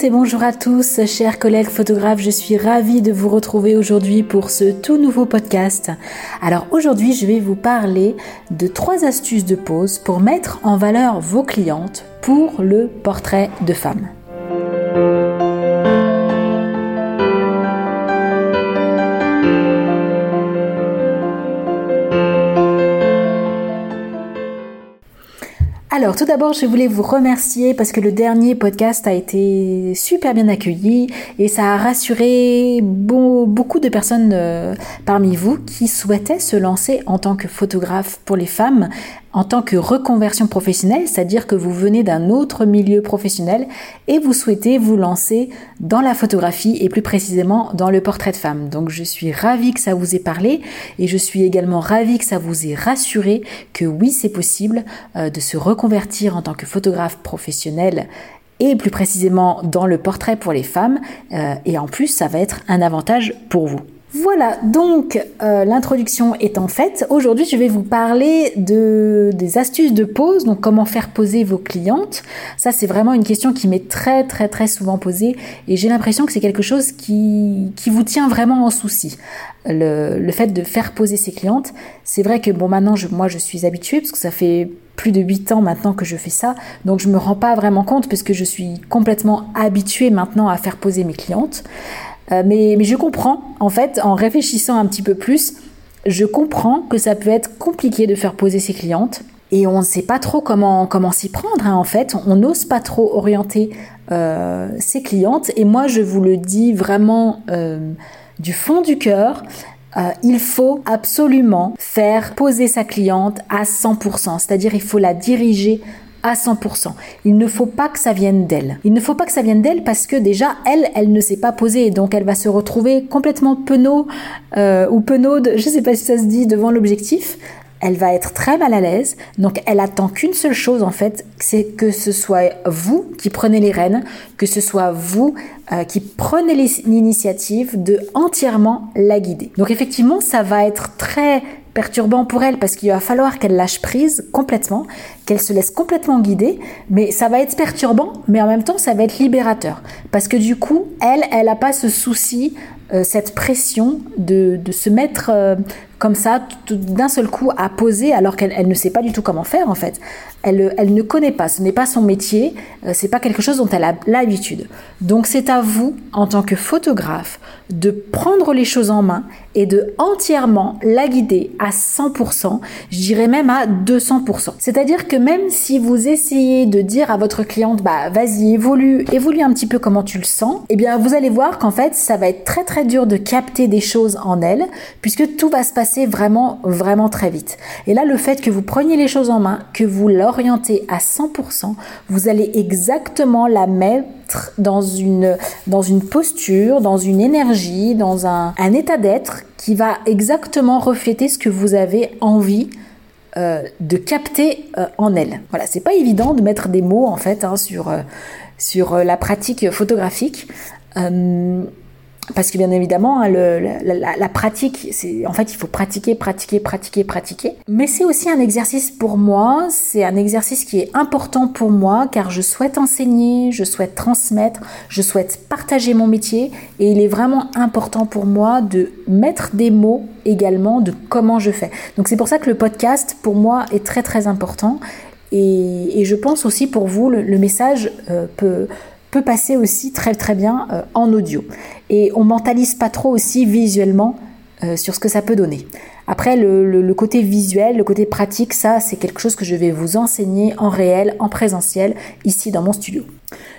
Et bonjour à tous, chers collègues photographes, je suis ravie de vous retrouver aujourd'hui pour ce tout nouveau podcast. Alors aujourd'hui, je vais vous parler de trois astuces de pose pour mettre en valeur vos clientes pour le portrait de femme. Alors tout d'abord, je voulais vous remercier parce que le dernier podcast a été super bien accueilli et ça a rassuré beaucoup de personnes euh, parmi vous qui souhaitaient se lancer en tant que photographe pour les femmes en tant que reconversion professionnelle, c'est-à-dire que vous venez d'un autre milieu professionnel et vous souhaitez vous lancer dans la photographie et plus précisément dans le portrait de femme. Donc je suis ravie que ça vous ait parlé et je suis également ravie que ça vous ait rassuré que oui, c'est possible euh, de se reconvertir en tant que photographe professionnel et plus précisément dans le portrait pour les femmes euh, et en plus ça va être un avantage pour vous. Voilà, donc euh, l'introduction étant faite, aujourd'hui je vais vous parler de, des astuces de pose, donc comment faire poser vos clientes. Ça c'est vraiment une question qui m'est très très très souvent posée et j'ai l'impression que c'est quelque chose qui, qui vous tient vraiment en souci. Le, le fait de faire poser ses clientes, c'est vrai que bon maintenant je, moi je suis habituée parce que ça fait plus de 8 ans maintenant que je fais ça, donc je me rends pas vraiment compte parce que je suis complètement habituée maintenant à faire poser mes clientes. Euh, mais, je comprends, en fait, en réfléchissant un petit peu plus, je comprends que ça peut être compliqué de faire poser ses clientes. Et on ne sait pas trop comment, comment s'y prendre, hein, en fait. On n'ose pas trop orienter euh, ses clientes. Et moi, je vous le dis vraiment euh, du fond du cœur, il faut absolument faire poser sa cliente à 100%, c'est-à-dire il faut la diriger à 100%. Il ne faut pas que ça vienne d'elle. Il ne faut pas que ça vienne d'elle parce que déjà, elle, elle ne s'est pas posée. Donc, elle va se retrouver complètement penaud euh, ou penaude, je ne sais pas si ça se dit, devant l'objectif. Elle va être très mal à l'aise. Donc, elle attend qu'une seule chose, en fait, c'est que ce soit vous qui prenez les rênes, que ce soit vous euh, qui prenez l'initiative de entièrement la guider. Donc, effectivement, ça va être très perturbant pour elle parce qu'il va falloir qu'elle lâche prise complètement, qu'elle se laisse complètement guider, mais ça va être perturbant, mais en même temps ça va être libérateur parce que du coup, elle, elle n'a pas ce souci, euh, cette pression de, de se mettre euh, comme ça d'un seul coup à poser alors qu'elle elle ne sait pas du tout comment faire en fait. Elle, ne connaît pas, ce n'est pas son métier, euh, c'est pas quelque chose dont elle a l'habitude. Donc c'est à vous en tant que photographe de prendre les choses en main et de entièrement la guider à 100%, je dirais même à 200%. C'est-à-dire que même si vous essayez de dire à votre cliente, bah vas-y, évolue, évolue un petit peu comment tu le sens, eh bien vous allez voir qu'en fait ça va être très très dur de capter des choses en elle, puisque tout va se passer vraiment vraiment très vite. Et là le fait que vous preniez les choses en main, que vous l'orientez à 100%, vous allez exactement la mettre dans une, dans une posture, dans une énergie, dans un, un état d'être qui va exactement refléter ce que vous avez envie euh, de capter euh, en elle. Voilà, c'est pas évident de mettre des mots en fait hein, sur, euh, sur la pratique photographique parce que bien évidemment, hein, la, pratique, en fait, il faut pratiquer, pratiquer, pratiquer, pratiquer. Mais c'est aussi un exercice pour moi. C'est un exercice qui est important pour moi car je souhaite enseigner, je souhaite transmettre, je souhaite partager mon métier et il est vraiment important pour moi de mettre des mots également de comment je fais. Donc c'est pour ça que le podcast pour moi est très très important et, je pense aussi pour vous le, le message euh, peut peut passer aussi très très bien euh, en audio. Et on mentalise pas trop aussi visuellement euh, sur ce que ça peut donner. Après, le, côté visuel, le côté pratique, ça, c'est quelque chose que je vais vous enseigner en réel, en présentiel, ici dans mon studio.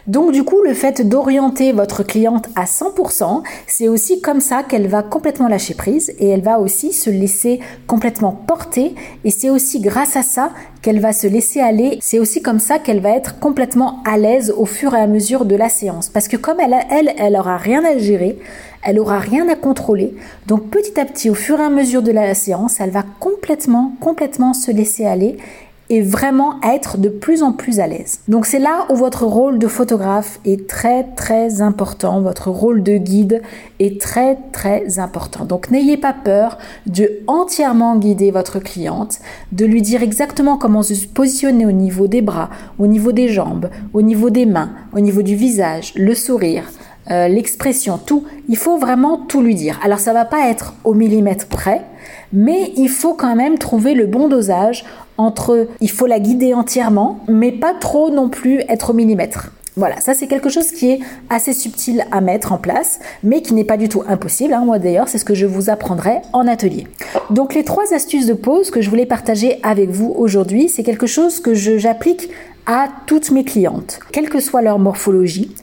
Donc du coup, le fait d'orienter votre cliente à 100%, c'est aussi comme ça qu'elle va complètement lâcher prise et elle va aussi se laisser complètement porter et c'est aussi grâce à ça qu'elle va se laisser aller. C'est aussi comme ça qu'elle va être complètement à l'aise au fur et à mesure de la séance parce que comme elle, elle, elle aura rien à gérer, elle aura rien à contrôler. Donc petit à petit, au fur et à mesure de la séance, elle va complètement, complètement se laisser aller et vraiment être de plus en plus à l'aise. Donc c'est là où votre rôle de photographe est très très important, votre rôle de guide est très très important. Donc n'ayez pas peur de entièrement guider votre cliente, de lui dire exactement comment se positionner au niveau des bras, au niveau des jambes, au niveau des mains, au niveau du visage, le sourire, euh, l'expression, tout. Il faut vraiment tout lui dire. Alors ça va pas être au millimètre près, mais il faut quand même trouver le bon dosage entre il faut la guider entièrement, mais pas trop non plus être au millimètre. Voilà, ça c'est quelque chose qui est assez subtil à mettre en place, mais qui n'est pas du tout impossible. Hein. Moi d'ailleurs, c'est ce que je vous apprendrai en atelier. Donc les trois astuces de pose que je voulais partager avec vous aujourd'hui, c'est quelque chose que j'applique à toutes mes clientes, quelle que soit leur morphologie,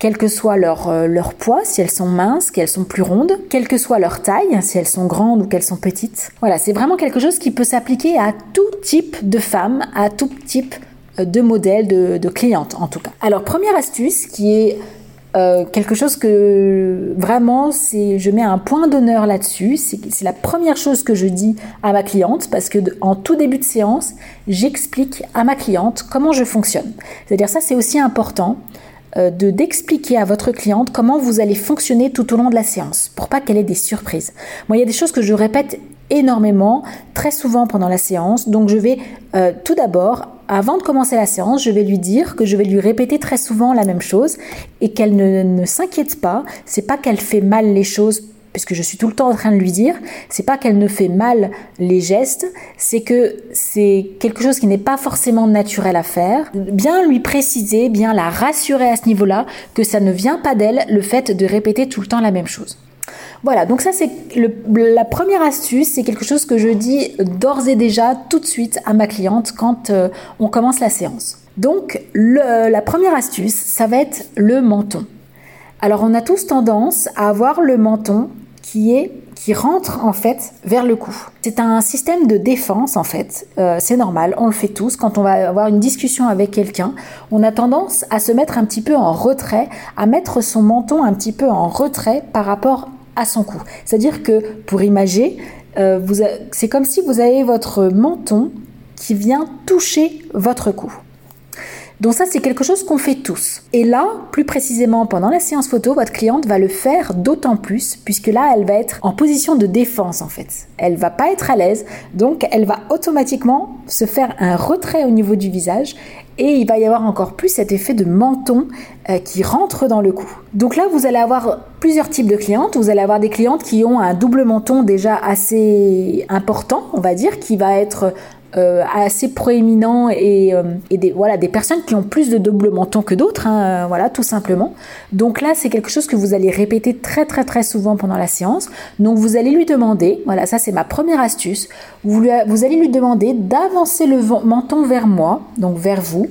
quel que soit leur, euh, leur poids, si elles sont minces, qu'elles sont plus rondes, quelle que soit leur taille, si elles sont grandes ou qu'elles sont petites. Voilà, c'est vraiment quelque chose qui peut s'appliquer à tout type de femmes, à tout type de modèles, de, de clientes en tout cas. Alors, première astuce qui est euh, quelque chose que vraiment, c'est, je mets un point d'honneur là-dessus. C'est la première chose que je dis à ma cliente parce que en tout début de séance, j'explique à ma cliente comment je fonctionne. C'est-à-dire ça, c'est aussi important euh, de d'expliquer à votre cliente comment vous allez fonctionner tout au long de la séance pour pas qu'elle ait des surprises. Moi, il y a des choses que je répète énormément, très souvent pendant la séance. Donc, je vais euh, tout d'abord, avant de commencer la séance, je vais lui dire que je vais lui répéter très souvent la même chose et qu'elle ne, ne s'inquiète pas. C'est pas qu'elle fait mal les choses puisque je suis tout le temps en train de lui dire, c'est pas qu'elle ne fait mal les gestes, c'est que c'est quelque chose qui n'est pas forcément naturel à faire. Bien lui préciser, bien la rassurer à ce niveau-là, que ça ne vient pas d'elle, le fait de répéter tout le temps la même chose. Voilà, donc ça c'est la première astuce, c'est quelque chose que je dis d'ores et déjà tout de suite à ma cliente quand euh, on commence la séance. Donc la première astuce, ça va être le menton. Alors on a tous tendance à avoir le menton qui est qui rentre en fait vers le cou. C'est un système de défense en fait. Euh, c'est normal, on le fait tous. Quand on va avoir une discussion avec quelqu'un, on a tendance à se mettre un petit peu en retrait, à mettre son menton un petit peu en retrait par rapport à son cou. C'est-à-dire que pour imager, euh, c'est comme si vous avez votre menton qui vient toucher votre cou. Donc ça, c'est quelque chose qu'on fait tous. Et là, plus précisément, pendant la séance photo, votre cliente va le faire d'autant plus, puisque là, elle va être en position de défense, en fait. Elle va pas être à l'aise, donc elle va automatiquement se faire un retrait au niveau du visage et il va y avoir encore plus cet effet de menton euh, qui rentre dans le cou. Donc là, vous allez avoir plusieurs types de clientes. Vous allez avoir des clientes qui ont un double menton déjà assez important, on va dire, qui va être euh, assez proéminent et, euh, et, des, voilà, des personnes qui ont plus de double menton que d'autres, hein, voilà, tout simplement. Donc là, c'est quelque chose que vous allez répéter très très très souvent pendant la séance. Donc vous allez lui demander, voilà, ça c'est ma première astuce, vous allez lui demander d'avancer le menton vers moi, donc vers vous.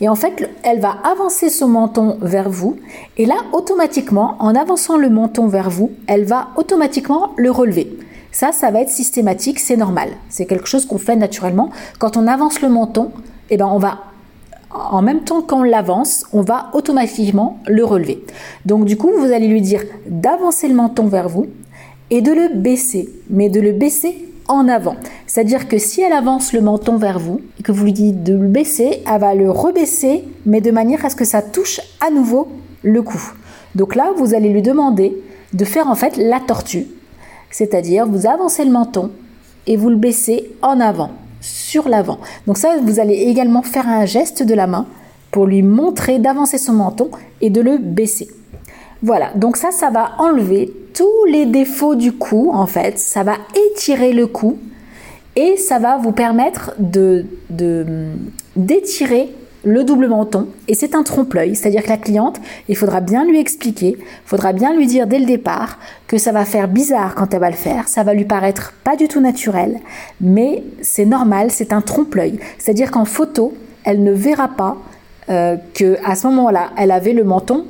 Et en fait, elle va avancer son menton vers vous. Et là, automatiquement, en avançant le menton vers vous, elle va automatiquement le relever. Ça, ça va être systématique, c'est normal. C'est quelque chose qu'on fait naturellement. Quand on avance le menton, eh ben on va en même temps qu'on l'avance, on va automatiquement le relever. Donc du coup, vous allez lui dire d'avancer le menton vers vous et de le baisser, mais de le baisser en avant. C'est-à-dire que si elle avance le menton vers vous et que vous lui dites de le baisser, elle va le rebaisser, mais de manière à ce que ça touche à nouveau le cou. Donc là, vous allez lui demander de faire en fait la tortue c'est-à-dire vous avancez le menton et vous le baissez en avant, sur l'avant. Donc ça, vous allez également faire un geste de la main pour lui montrer d'avancer son menton et de le baisser. Voilà, donc ça, ça va enlever tous les défauts du cou, en fait. Ça va étirer le cou et ça va vous permettre de d'étirer le double menton et c'est un trompe-l'œil, c'est-à-dire que la cliente, il faudra bien lui expliquer, il faudra bien lui dire dès le départ que ça va faire bizarre quand elle va le faire, ça va lui paraître pas du tout naturel, mais c'est normal, c'est un trompe-l'œil, c'est-à-dire qu'en photo, elle ne verra pas euh, que à ce moment-là, elle avait le menton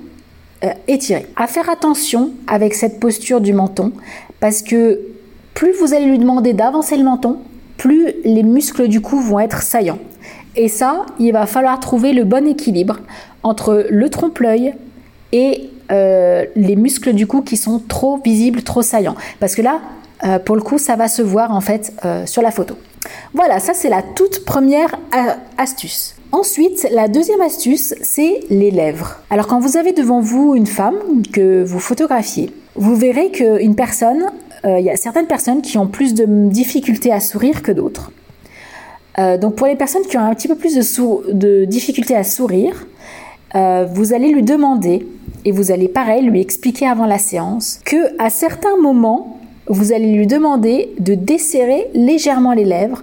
euh, étiré. À faire attention avec cette posture du menton parce que plus vous allez lui demander d'avancer le menton, plus les muscles du cou vont être saillants. Et ça, il va falloir trouver le bon équilibre entre le trompe-l'œil et euh, les muscles du cou qui sont trop visibles, trop saillants. Parce que là, euh, pour le coup, ça va se voir en fait euh, sur la photo. Voilà, ça c'est la toute première astuce. Ensuite, la deuxième astuce, c'est les lèvres. Alors quand vous avez devant vous une femme que vous photographiez, vous verrez qu'une personne, il y a certaines personnes qui ont plus de difficultés à sourire que d'autres. Euh, donc pour les personnes qui ont un petit peu plus de, de difficultés à sourire, euh, vous allez lui demander et vous allez pareil lui expliquer avant la séance que à certains moments vous allez lui demander de desserrer légèrement les lèvres.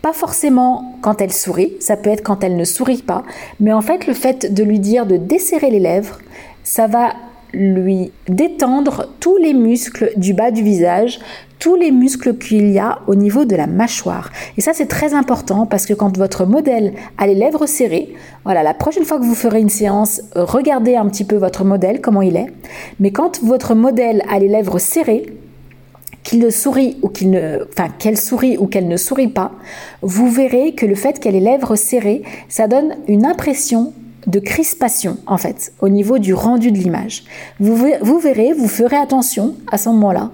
Pas forcément quand elle sourit, ça peut être quand elle ne sourit pas, mais en fait le fait de lui dire de desserrer les lèvres, ça va lui détendre tous les muscles du bas du visage, tous les muscles qu'il y a au niveau de la mâchoire. Et ça, c'est très important parce que quand votre modèle a les lèvres serrées, voilà, la prochaine fois que vous ferez une séance, regardez un petit peu votre modèle, comment il est. Mais quand votre modèle a les lèvres serrées, qu'il sourit ou qu'il ne, enfin qu'elle sourit ou qu'elle ne sourit pas, vous verrez que le fait qu'elle ait les lèvres serrées, ça donne une impression de crispation en fait au niveau du rendu de l'image. Vous, verrez, vous ferez attention à ce moment-là,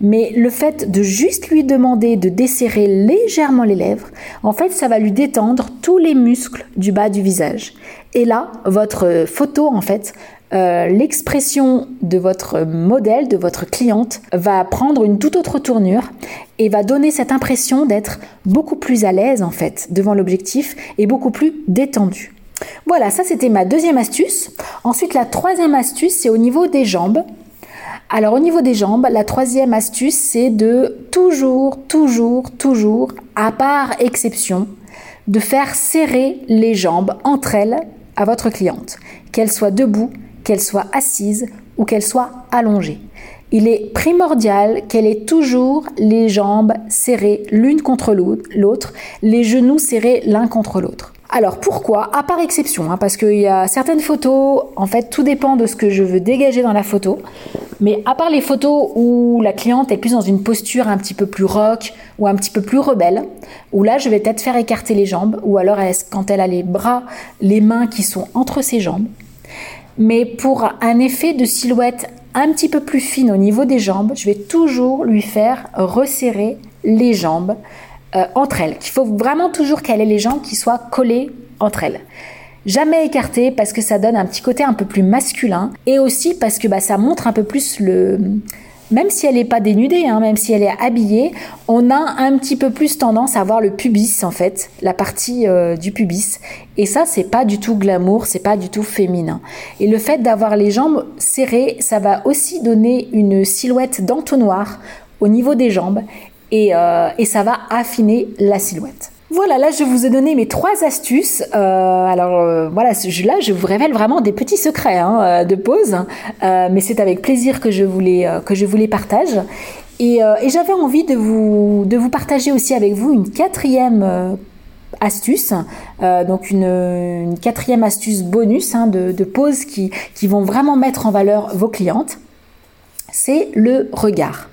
mais le fait de juste lui demander de desserrer légèrement les lèvres, en fait ça va lui détendre tous les muscles du bas du visage. Et là, votre photo en fait euh, l'expression de votre modèle, de votre cliente, va prendre une toute autre tournure et va donner cette impression d'être beaucoup plus à l'aise en fait devant l'objectif et beaucoup plus détendu. Voilà, ça c'était ma deuxième astuce. Ensuite, la troisième astuce, c'est au niveau des jambes. Alors au niveau des jambes, la troisième astuce, c'est de toujours, toujours, toujours, à part exception, de faire serrer les jambes entre elles à votre cliente, qu'elle soit debout, qu'elle soit assise ou qu'elle soit allongée. Il est primordial qu'elle ait toujours les jambes serrées l'une contre l'autre, les genoux serrés l'un contre l'autre. Alors pourquoi? À part exception, hein, parce qu'il y a certaines photos, en fait tout dépend de ce que je veux dégager dans la photo, mais à part les photos où la cliente est plus dans une posture un petit peu plus rock ou un petit peu plus rebelle, où là je vais peut-être faire écarter les jambes, ou alors quand elle a les bras, les mains qui sont entre ses jambes, mais pour un effet de silhouette un petit peu plus fine au niveau des jambes, je vais toujours lui faire resserrer les jambes euh, entre elles. Il faut vraiment toujours qu'elle ait les jambes qui soient collées entre elles. Jamais écartées parce que ça donne un petit côté un peu plus masculin et aussi parce que bah, ça montre un peu plus le, même si elle n'est pas dénudée, hein, même si elle est habillée, on a un petit peu plus tendance à voir le pubis en fait, la partie euh, du pubis. Et ça, c'est pas du tout glamour, c'est pas du tout féminin. Et le fait d'avoir les jambes serrées, ça va aussi donner une silhouette d'entonnoir au niveau des jambes et, euh, et ça va affiner la silhouette. Voilà, là je vous ai donné mes trois astuces. Euh, alors euh, voilà, là je vous révèle vraiment des petits secrets hein, de pause, mais c'est avec plaisir que je vous les, que je vous partage. Et, j'avais envie de vous, de vous partager aussi avec vous une quatrième astuce, donc une, quatrième astuce bonus hein, de, de pause qui, qui vont vraiment mettre en valeur vos clientes. C'est le regard.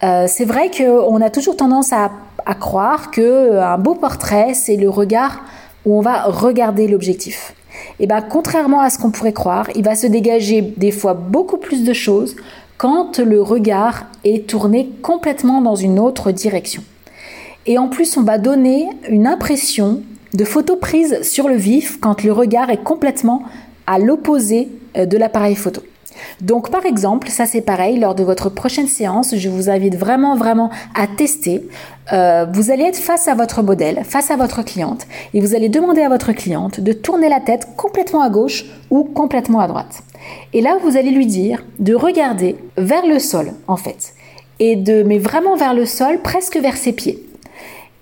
C'est vrai qu'on a toujours tendance à à croire que euh, un beau portrait, c'est le regard où on va regarder l'objectif. Et eh bien, contrairement à ce qu'on pourrait croire, il va se dégager des fois beaucoup plus de choses quand le regard est tourné complètement dans une autre direction. Et en plus, on va donner une impression de photo prise sur le vif quand le regard est complètement à l'opposé euh, de l'appareil photo. Donc par exemple, ça c'est pareil, lors de votre prochaine séance, je vous invite vraiment vraiment à tester. Euh, vous allez être face à votre modèle, face à votre cliente, et vous allez demander à votre cliente de tourner la tête complètement à gauche ou complètement à droite. Et là, vous allez lui dire de regarder vers le sol en fait, et de mais vraiment vers le sol, presque vers ses pieds.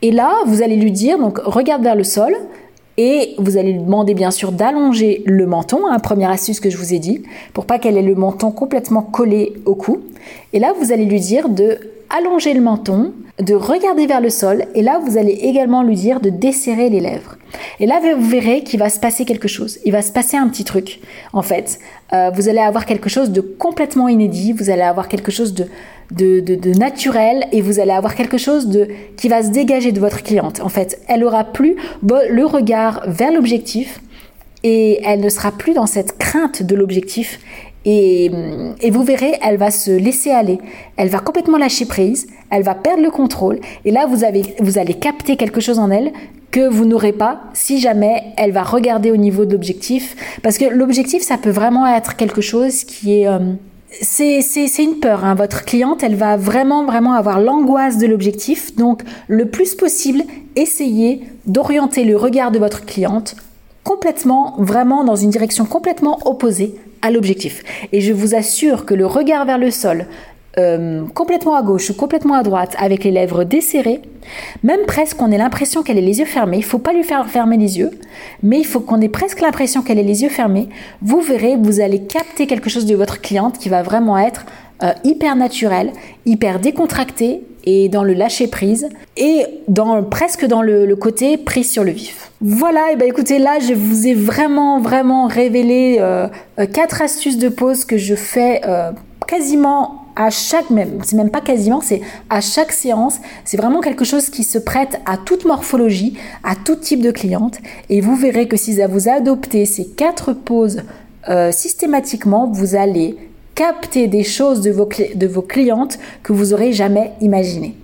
Et là, vous allez lui dire donc regarde vers le sol, et vous allez lui demander bien sûr d'allonger le menton, hein, première astuce que je vous ai dit, pour pas qu'elle ait le menton complètement collé au cou. Et là, vous allez lui dire de allonger le menton, de regarder vers le sol, et là, vous allez également lui dire de desserrer les lèvres. Et là, vous verrez qu'il va se passer quelque chose. Il va se passer un petit truc. En fait, euh, vous allez avoir quelque chose de complètement inédit, vous allez avoir quelque chose de de, naturel et vous allez avoir quelque chose de qui va se dégager de votre cliente. En fait, elle aura plus le regard vers l'objectif et elle ne sera plus dans cette crainte de l'objectif et, vous verrez, elle va se laisser aller. Elle va complètement lâcher prise. elle va perdre le contrôle et là vous, avez, vous allez capter quelque chose en elle que vous n'aurez pas si jamais elle va regarder au niveau de l'objectif. Parce que l'objectif, ça peut vraiment être quelque chose qui est... Euh, c'est une peur. Hein. Votre cliente, elle va vraiment, vraiment avoir l'angoisse de l'objectif. Donc, le plus possible, essayez d'orienter le regard de votre cliente complètement, vraiment dans une direction complètement opposée à l'objectif. Et je vous assure que le regard vers le sol, euh, complètement à gauche ou complètement à droite avec les lèvres desserrées, même presque on ait l'impression qu'elle ait les yeux fermés, il faut pas lui faire fermer les yeux, mais il faut qu'on ait presque l'impression qu'elle ait les yeux fermés, vous verrez, vous allez capter quelque chose de votre cliente qui va vraiment être euh, hyper naturel, hyper décontracté et dans le lâcher prise et dans presque dans le, côté prise sur le vif. Voilà, et ben écoutez là je vous ai vraiment vraiment révélé euh, quatre astuces de pause que je fais quasiment à chaque même, c'est même pas quasiment, c'est à chaque séance, c'est vraiment quelque chose qui se prête à toute morphologie, à tout type de cliente. Et vous verrez que si vous adoptez ces quatre poses euh, systématiquement, vous allez capter des choses de vos, de vos clientes que vous aurez jamais imaginées.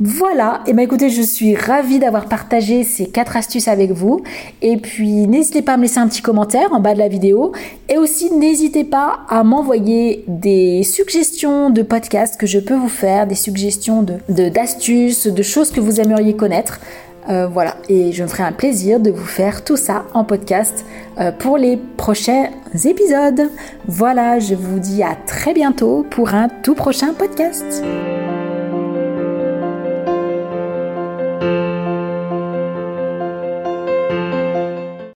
Voilà, et eh bien écoutez, je suis ravie d'avoir partagé ces quatre astuces avec vous. Et puis n'hésitez pas à me laisser un petit commentaire en bas de la vidéo. Et aussi n'hésitez pas à m'envoyer des suggestions de podcasts que je peux vous faire, des suggestions de d'astuces, de, choses que vous aimeriez connaître. Euh, voilà, et je me ferai un plaisir de vous faire tout ça en podcast euh, pour les prochains épisodes. Voilà, je vous dis à très bientôt pour un tout prochain podcast.